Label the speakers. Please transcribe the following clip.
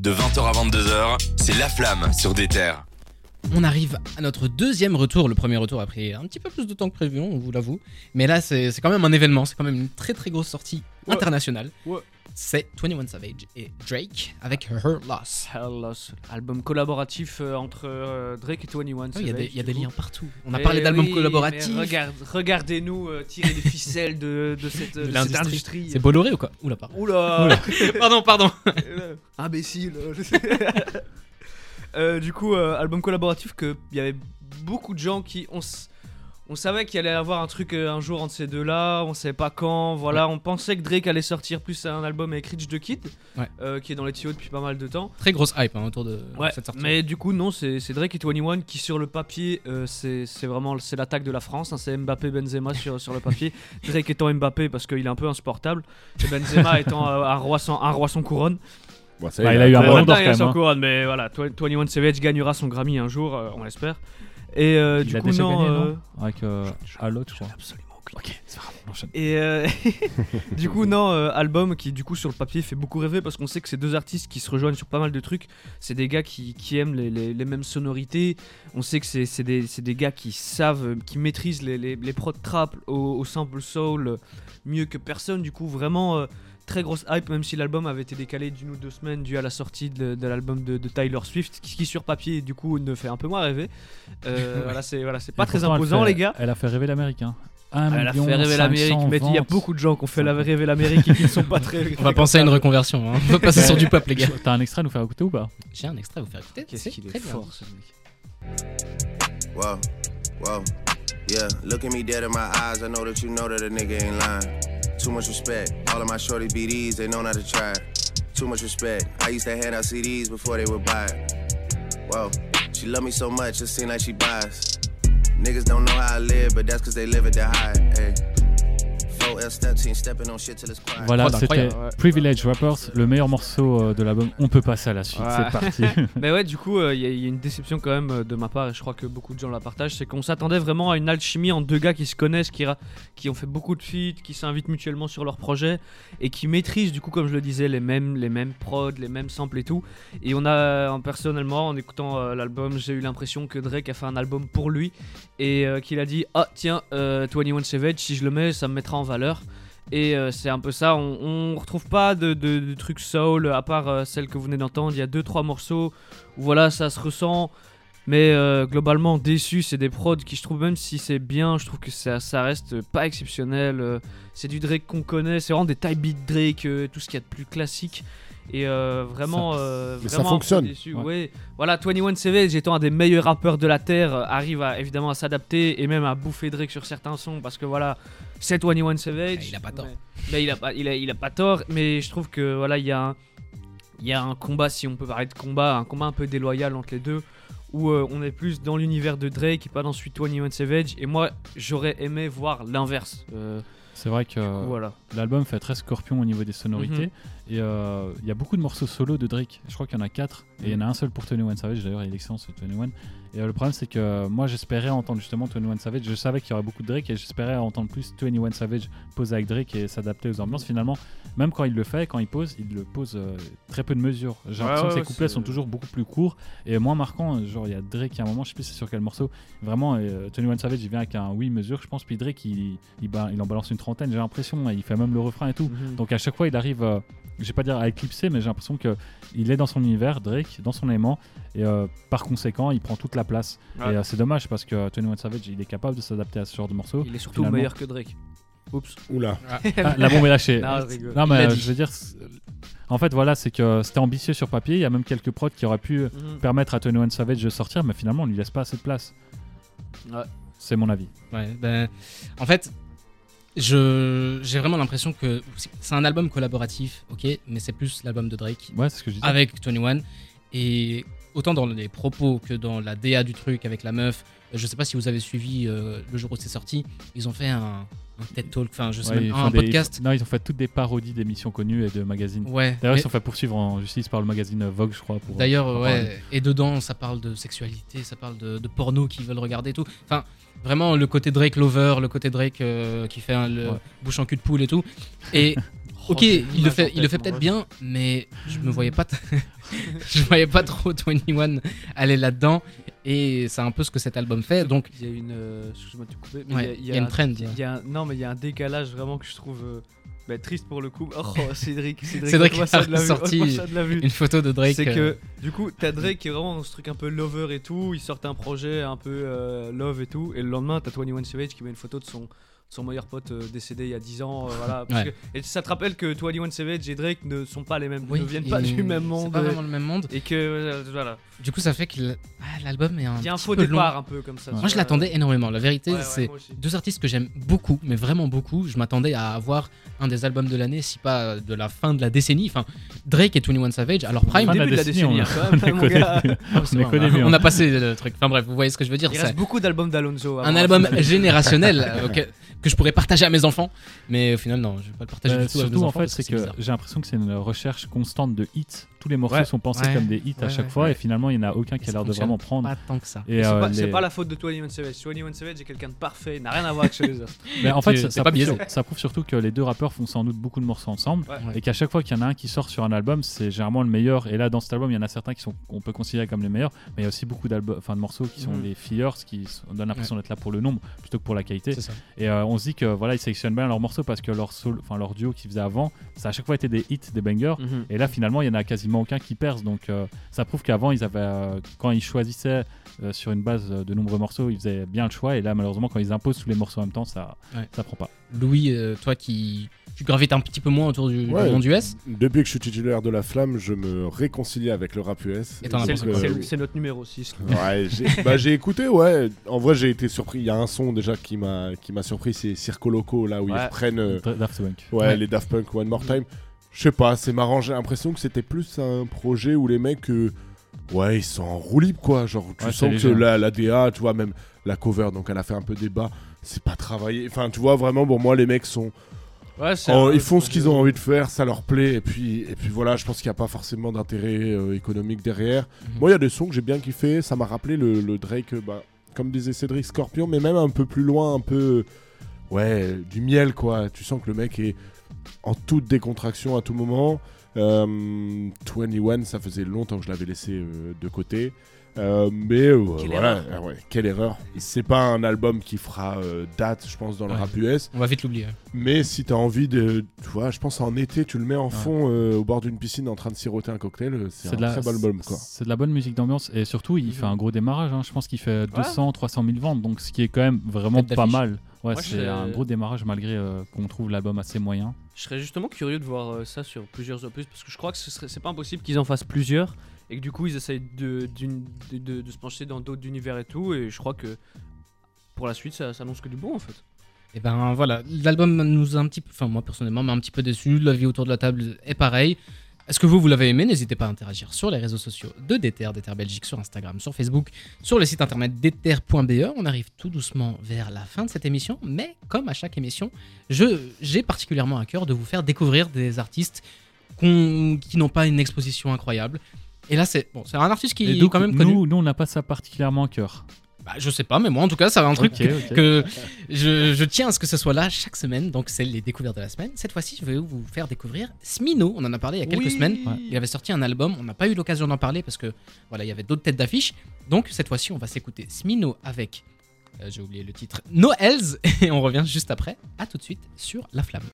Speaker 1: De 20h à 22h, c'est La Flamme sur des terres.
Speaker 2: On arrive à notre deuxième retour. Le premier retour a pris un petit peu plus de temps que prévu, on vous l'avoue. Mais là, c'est c'est quand même un événement. C'est quand même une très très grosse sortie
Speaker 3: Ouais.
Speaker 2: internationale.
Speaker 3: Ouais.
Speaker 2: C'est 21 Savage et Drake avec Her Loss.
Speaker 3: Hell Loss, album collaboratif euh, entre euh, Drake et 21
Speaker 2: Ah, Il y a des,
Speaker 3: Savage,
Speaker 2: il y a des liens partout. On a
Speaker 3: Eh
Speaker 2: parlé d'albums
Speaker 3: oui,
Speaker 2: collaboratifs.
Speaker 3: regarde- Regardez-nous euh, tirer les ficelles de, de cette,
Speaker 2: De
Speaker 3: industrie.
Speaker 2: C'est Bolloré ou quoi Oula, pardon.
Speaker 3: Oula,
Speaker 2: pardon, pardon.
Speaker 3: Imbécile Euh, Du coup, album collaboratif que il y avait beaucoup de gens qui... On, s- on savait qu'il allait y avoir un truc euh, un jour entre ces deux-là, on savait pas quand, voilà, on pensait que Drake allait sortir plus un album avec Rich the Kid,
Speaker 2: Ouais.
Speaker 3: euh, qui est dans les tuyaux depuis pas mal de temps.
Speaker 2: Très grosse hype hein, autour de
Speaker 3: Ouais,
Speaker 2: cette sortie.
Speaker 3: mais du coup non, c'est c'est Drake et 21 qui sur le papier, euh, c'est vraiment c'est l'attaque de la France, hein, c'est Mbappé Benzema sur, sur le papier. Drake étant Mbappé parce qu'il est un peu insupportable, et Benzema étant euh, un roi sans un roi sans couronne.
Speaker 4: Bon, ça,
Speaker 5: Bah, il a eu un ballon d'or quand même. hein.
Speaker 3: couronne, mais voilà, 21 Savage gagnera son Grammy un jour, euh, on l'espère. Et euh, du coup non,
Speaker 5: gagné, non Avec Alok, je crois.
Speaker 3: absolument
Speaker 5: Ok, c'est.
Speaker 3: Et euh, du coup, non, euh, album qui, du coup, sur le papier fait beaucoup rêver parce qu'on sait que c'est deux artistes qui se rejoignent sur pas mal de trucs. C'est des gars qui, qui aiment les, les- les mêmes sonorités. On sait que c'est c'est des, c'est des gars qui savent, qui maîtrisent les, les, les prods trap au, au sample soul mieux que personne. Du coup, vraiment. euh, Très grosse hype, même si l'album avait été décalé d'une ou deux semaines dû à la sortie de, de l'album de, de Tyler Swift, qui, qui sur papier du coup ne fait un peu moins rêver. Euh, Voilà, c'est voilà, c'est pas très imposant,
Speaker 5: fait-
Speaker 3: les gars.
Speaker 5: Elle a fait rêver l'Amérique. Hein.
Speaker 3: Elle a fait rêver l'Amérique,
Speaker 5: 500
Speaker 3: mais il y a beaucoup de gens qui ont fait la rêver l'Amérique et qui ne sont pas très.
Speaker 2: On va penser à une reconversion. Hein. On va passer sur du pop, les gars.
Speaker 5: T'as un extrait à nous faire écouter ou pas
Speaker 2: J'ai un extrait à vous faire écouter.
Speaker 3: Qu'est-ce
Speaker 2: C'est
Speaker 3: qu'il
Speaker 2: très
Speaker 3: est fort ce mec.
Speaker 6: Whoa, whoa, yeah. Look at me dead in my eyes. I know that you know that a nigga ain't lying. Too much respect. All of my shorty BDs, they know not to try. Too much respect. I used to hand out CDs before they would buy it. Whoa, she love me so much, it seem like she buys. Niggas don't know how I live, but that's cause they live at the high. Hey.
Speaker 5: Voilà,
Speaker 2: Prod
Speaker 5: c'était. Privilege Rappers, le meilleur morceau euh, de l'album. On peut passer à la suite,
Speaker 3: Ouais.
Speaker 5: c'est parti.
Speaker 3: Mais ouais, du coup, euh, il y, a- il y a une déception quand même euh, de ma part, et je crois que beaucoup de gens la partagent. C'est qu'on s'attendait vraiment à une alchimie en deux gars qui se connaissent, qui, ont fait beaucoup de feats, qui s'invitent mutuellement sur leurs projets et qui maîtrisent, du coup, comme je le disais, les mêmes, les mêmes prods, les mêmes samples et tout. Et on a, en- personnellement, en écoutant euh, l'album, j'ai eu l'impression que Drake a fait un album pour lui et euh, qu'il a dit Ah, tiens, euh, 21 Savage, si je le mets, ça me mettra en valeur. Et euh, c'est un peu ça, on, retrouve pas de, trucs soul à part euh, celle que vous venez d'entendre. Il y a deux trois morceaux où voilà, ça se ressent. Mais euh, globalement, déçu, c'est des prods qui je trouve, même si c'est bien, je trouve que ça, ça reste pas exceptionnel. c'est du Drake qu'on connaît, c'est vraiment des type beat Drake, tout ce qu'il y a de plus classique. Et euh, vraiment,
Speaker 5: Ça-
Speaker 3: euh,
Speaker 4: mais ça
Speaker 3: vraiment
Speaker 4: fonctionne.
Speaker 3: déçu.
Speaker 5: Ouais.
Speaker 3: Ouais. Voilà, 21 Savage, étant un des meilleurs rappeurs de la terre, euh, arrive à, évidemment à s'adapter et même à bouffer Drake sur certains sons parce que voilà, c'est 21 Savage.
Speaker 2: Ah, il a pas tort.
Speaker 3: Mais, mais il a pas, il a, il a pas tort. Mais je trouve que voilà, il y a un, il y a un combat, si on peut parler de combat, un combat un peu déloyal entre les deux, où euh, on est plus dans l'univers de Drake et pas dans celui de 21 Savage. Et moi, j'aurais aimé voir l'inverse. Euh,
Speaker 5: C'est vrai que
Speaker 3: voilà.
Speaker 5: l'album fait très scorpion au niveau des sonorités.
Speaker 3: Mhm.
Speaker 5: Et euh, il y a beaucoup de morceaux solo de Drake. Je crois qu'il y en a 4. Et il y en a un seul pour 21 Savage. D'ailleurs, il est excellent sur 21. Et euh, le problème, c'est que moi, j'espérais entendre justement 21 Savage. Je savais qu'il y aurait beaucoup de Drake et j'espérais entendre plus 21 Savage poser avec Drake et s'adapter aux ambiances. Finalement, même quand il le fait, quand il pose, il le pose euh, très peu de mesures. J'ai l'impression
Speaker 3: ouais,
Speaker 5: que ses couplets sont toujours beaucoup plus courts et moins marquants. Genre, il y a Drake à un moment, je sais plus c'est sur quel morceau. Vraiment, euh, 21 Savage, il vient avec un oui mesure, je pense. Puis Drake, il, il, ba- il en balance une trentaine, j'ai l'impression. Il fait même le refrain et tout.
Speaker 3: Mhm.
Speaker 5: Donc à chaque fois, il arrive, je vais pas dire à éclipser, mais j'ai l'impression que il est dans son univers, Drake, dans son aimant, et euh, par conséquent, il prend toute la place.
Speaker 3: Ouais.
Speaker 5: Et euh, c'est dommage parce que 21 Savage, il est capable de s'adapter à ce genre de morceaux.
Speaker 3: Il est surtout
Speaker 5: finalement-
Speaker 3: meilleur que Drake. Oups.
Speaker 4: Oula.
Speaker 5: Ah, la bombe est lâchée.
Speaker 3: Non, je
Speaker 5: mais euh, je veux dire, en fait, voilà, c'est que c'était ambitieux sur papier. Il y a même quelques prods qui auraient pu
Speaker 3: Mhm.
Speaker 5: permettre à 21 Savage de sortir, mais finalement, on lui laisse pas assez de place.
Speaker 3: Ouais.
Speaker 5: C'est mon avis.
Speaker 2: Ouais, ben, en fait, j'ai vraiment l'impression que c'est un album collaboratif, ok, mais c'est plus l'album de Drake
Speaker 5: Ouais, c'est ce que je disais.
Speaker 2: avec 21. Et autant dans les propos que dans la DA du truc avec la meuf, je sais pas si vous avez suivi euh, le jour où c'est sorti, ils ont fait un TED Talk, enfin je sais
Speaker 5: Ouais,
Speaker 2: même un
Speaker 5: des-
Speaker 2: podcast.
Speaker 5: Non, ils ont fait toutes des parodies d'émissions connues et de magazines.
Speaker 2: Ouais.
Speaker 5: D'ailleurs,
Speaker 2: mais-
Speaker 5: ils se sont fait poursuivre en justice par le magazine Vogue, je crois.
Speaker 2: D'ailleurs, ouais,
Speaker 5: parler.
Speaker 2: et dedans, ça parle de sexualité, ça parle de, de porno qu'ils veulent regarder et tout. Enfin, vraiment, le côté Drake lover, le côté Drake euh, qui fait le
Speaker 5: Ouais.
Speaker 2: bouche en cul de poule et tout. Et ok,
Speaker 3: j'ai
Speaker 2: il le fait, il le fait peut-être bien, mais je me voyais pas, t- je voyais pas trop 21 aller là-dedans, et c'est un peu ce que cet album fait. Donc,
Speaker 3: il y a une. euh, Excuse-moi de te couper. Mais
Speaker 2: ouais,
Speaker 3: il
Speaker 2: il y a une
Speaker 3: un-
Speaker 2: trend.
Speaker 3: il y a un- non, mais il y a un décalage vraiment que je trouve euh, bah, triste pour le coup. Oh, Cédric, Cédric,
Speaker 2: Cédric a
Speaker 3: de la vue,
Speaker 2: sorti
Speaker 3: ôte-moi ça de la vue.
Speaker 2: Une photo de Drake.
Speaker 3: C'est
Speaker 2: euh,
Speaker 3: que du coup, t'as Drake qui est vraiment dans ce truc un peu lover et tout. Il sort un projet un peu euh, love et tout. Et le lendemain, t'as 21 Savage qui met une photo de son, son meilleur pote euh, décédé il y a 10 ans. euh, voilà, parce
Speaker 2: Ouais.
Speaker 3: que- et ça te rappelle que 21 Savage et Drake ne sont pas les mêmes,
Speaker 2: oui,
Speaker 3: ne viennent pas du même
Speaker 2: C'est
Speaker 3: monde.
Speaker 2: pas
Speaker 3: euh,
Speaker 2: vraiment le même monde.
Speaker 3: Et que euh, voilà,
Speaker 2: Du coup, ça fait que ah, l'album est un.
Speaker 3: il y a un
Speaker 2: petit
Speaker 3: faux
Speaker 2: peu long.
Speaker 3: départ un peu comme ça.
Speaker 2: Moi, je l'attendais énormément. La vérité,
Speaker 3: Ouais,
Speaker 2: c'est deux artistes que j'aime beaucoup, mais vraiment beaucoup. Je m'attendais à avoir un des albums de l'année, si pas de la fin de la décennie. Enfin, Drake et 21 Savage à leur prime.
Speaker 5: Fin la
Speaker 3: début de la
Speaker 5: décennie,
Speaker 3: décennie,
Speaker 5: on-
Speaker 2: a, passé le truc. Enfin bref, vous voyez ce que je veux dire.
Speaker 3: Il
Speaker 2: c'est
Speaker 3: reste beaucoup d'albums d'Alonso.
Speaker 2: un album générationnel euh, que, je pourrais partager à mes enfants, mais au final non, je vais pas le partager
Speaker 5: Euh,
Speaker 2: du tout à mes
Speaker 5: surtout en
Speaker 2: enfants
Speaker 5: fait, c'est que j'ai l'impression que c'est une recherche constante de hits. Tous les morceaux
Speaker 3: Ouais.
Speaker 5: sont pensés
Speaker 2: Ouais.
Speaker 5: comme des hits à chaque
Speaker 2: ouais.
Speaker 5: fois et finalement il n'y en a aucun qui a l'air de vraiment prendre.
Speaker 2: pas tant que ça.
Speaker 5: Et
Speaker 3: C'est
Speaker 5: euh,
Speaker 3: pas, c'est
Speaker 5: les-
Speaker 3: pas la faute de 21 Savage. 21 Savage est quelqu'un de parfait, il n'a rien à voir avec chez les autres.
Speaker 5: Mais en fait, ça,
Speaker 2: pas
Speaker 5: prouve ça prouve surtout que les deux rappeurs font sans doute beaucoup de morceaux ensemble
Speaker 3: Ouais.
Speaker 5: et qu'à chaque fois qu'il y en a un qui sort sur un album, c'est généralement le meilleur. Et là, dans cet album, il y en a certains qui sont qu'on peut considérer comme les meilleurs, mais il y a aussi beaucoup d'albums, enfin de morceaux qui sont les fillers, qui donnent l'impression d'être là pour le nombre plutôt que pour la qualité. Et on se dit que voilà, ils sélectionnent bien leurs morceaux parce que leur sol, enfin leur duo qu'ils faisaient avant, ça a à chaque fois été des hits, des bangers.
Speaker 3: Mhm.
Speaker 5: Et là, finalement, il y en a quasiment aucun qui perce. Donc, euh, ça prouve qu'avant, ils avaient, euh, quand ils choisissaient euh, sur une base de nombreux morceaux, ils faisaient bien le choix. Et là, malheureusement, quand ils imposent tous les morceaux en même temps, ça,
Speaker 2: Ouais.
Speaker 5: ça prend pas.
Speaker 2: Louis, euh, toi qui tu gravites un petit peu moins autour du, du
Speaker 4: Ouais.
Speaker 2: monde US,
Speaker 4: Depuis que je suis titulaire de la flamme, je me réconcilie avec le rap US.
Speaker 3: C'est notre numéro 6.
Speaker 4: Ouais, j'ai bah, j'ai écouté, ouais. En vrai, j'ai été surpris. Il y a un son déjà qui m'a qui m'a surpris, c'est Circo Loco, là où ils reprennent euh,
Speaker 5: Daft Punk.
Speaker 4: ouais,
Speaker 2: Ouais.
Speaker 4: les Daft Punk One More Time. Je sais pas, c'est marrant. J'ai l'impression que c'était plus un projet où les mecs, euh, ouais, ils sont en roue libre, quoi. Genre, tu
Speaker 5: Ouais,
Speaker 4: sens que
Speaker 5: hein.
Speaker 4: la, la DA, tu vois, même la cover, donc elle a fait un peu débat. C'est pas travaillé. Enfin, tu vois, vraiment, pour moi, les mecs sont.
Speaker 3: Ouais, c'est
Speaker 4: Oh, ils font ce qu'ils ont envie de faire, ça leur plaît, et puis, et puis voilà, je pense qu'il n'y a pas forcément d'intérêt euh, économique derrière.
Speaker 2: Mhm.
Speaker 4: Moi, il y a des sons que j'ai bien kiffé, ça m'a rappelé le, le Drake, euh, bah, comme disait Cédric Scorpion, mais même un peu plus loin, un peu, ouais, du miel, quoi. Tu sens que le mec est en toute décontraction à tout moment. Euh, 21, ça faisait longtemps que je l'avais laissé euh, de côté. Euh, mais euh,
Speaker 3: Quelle
Speaker 4: voilà,
Speaker 3: erreur.
Speaker 4: ah ouais, quelle erreur. C'est pas un album qui fera euh, date, je pense, dans le
Speaker 2: Ouais.
Speaker 4: rap US.
Speaker 2: on va vite l'oublier.
Speaker 4: Mais si t'as envie de. Tu vois, je pense en été, tu le mets en
Speaker 5: Ouais.
Speaker 4: fond euh, au bord d'une piscine en train de siroter un cocktail. euh, C'est un
Speaker 5: de la-
Speaker 4: très bon album.
Speaker 5: C'est de la bonne musique d'ambiance et surtout il
Speaker 3: Mhm.
Speaker 5: fait un gros démarrage. hein. Je pense qu'il fait 200, 300 000 ventes, donc ce qui est quand même vraiment pas mal. Ouais,
Speaker 3: Moi,
Speaker 5: c'est
Speaker 3: je-
Speaker 5: un gros démarrage malgré euh, qu'on trouve l'album assez moyen.
Speaker 3: Je serais justement curieux de voir euh, ça sur plusieurs opus parce que je crois que ce serait c'est pas impossible qu'ils en fassent plusieurs et que du coup ils essayent de, d'une- de, de- de se pencher dans d'autres univers et tout et je crois que pour la suite ça s'annonce que du bon en fait.
Speaker 2: Et ben voilà, l'album nous a un petit peu, enfin moi personnellement, m'a un petit peu déçu. La vie autour de la table est pareil. Est-ce que vous, vous l'avez aimé N'hésitez pas à interagir sur les réseaux sociaux de Déter, Déter Belgique, sur Instagram, sur Facebook, sur le site internet déter.be. On arrive tout doucement vers la fin de cette émission, mais comme à chaque émission, j'ai particulièrement à cœur de vous faire découvrir des artistes qui n'ont pas une exposition incroyable. Et là, c'est bon, c'est un artiste qui est quand même connu.
Speaker 5: nous, nous, on n'a pas ça particulièrement à cœur.
Speaker 2: Bah, je sais pas, mais moi en tout cas, ça va un truc que je, je tiens à ce que ce soit là chaque semaine, donc c'est les découvertes de la semaine. Cette fois-ci, je vais vous faire découvrir Smino. On en a parlé il y a quelques
Speaker 3: Oui.
Speaker 2: semaines. Il avait sorti un album, on n'a pas eu l'occasion d'en parler parce que voilà, il y avait d'autres têtes d'affiche. Donc cette fois-ci, on va s'écouter Smino avec, euh, j'ai oublié le titre, No Hells, et on revient juste après. À tout de suite sur La Flamme.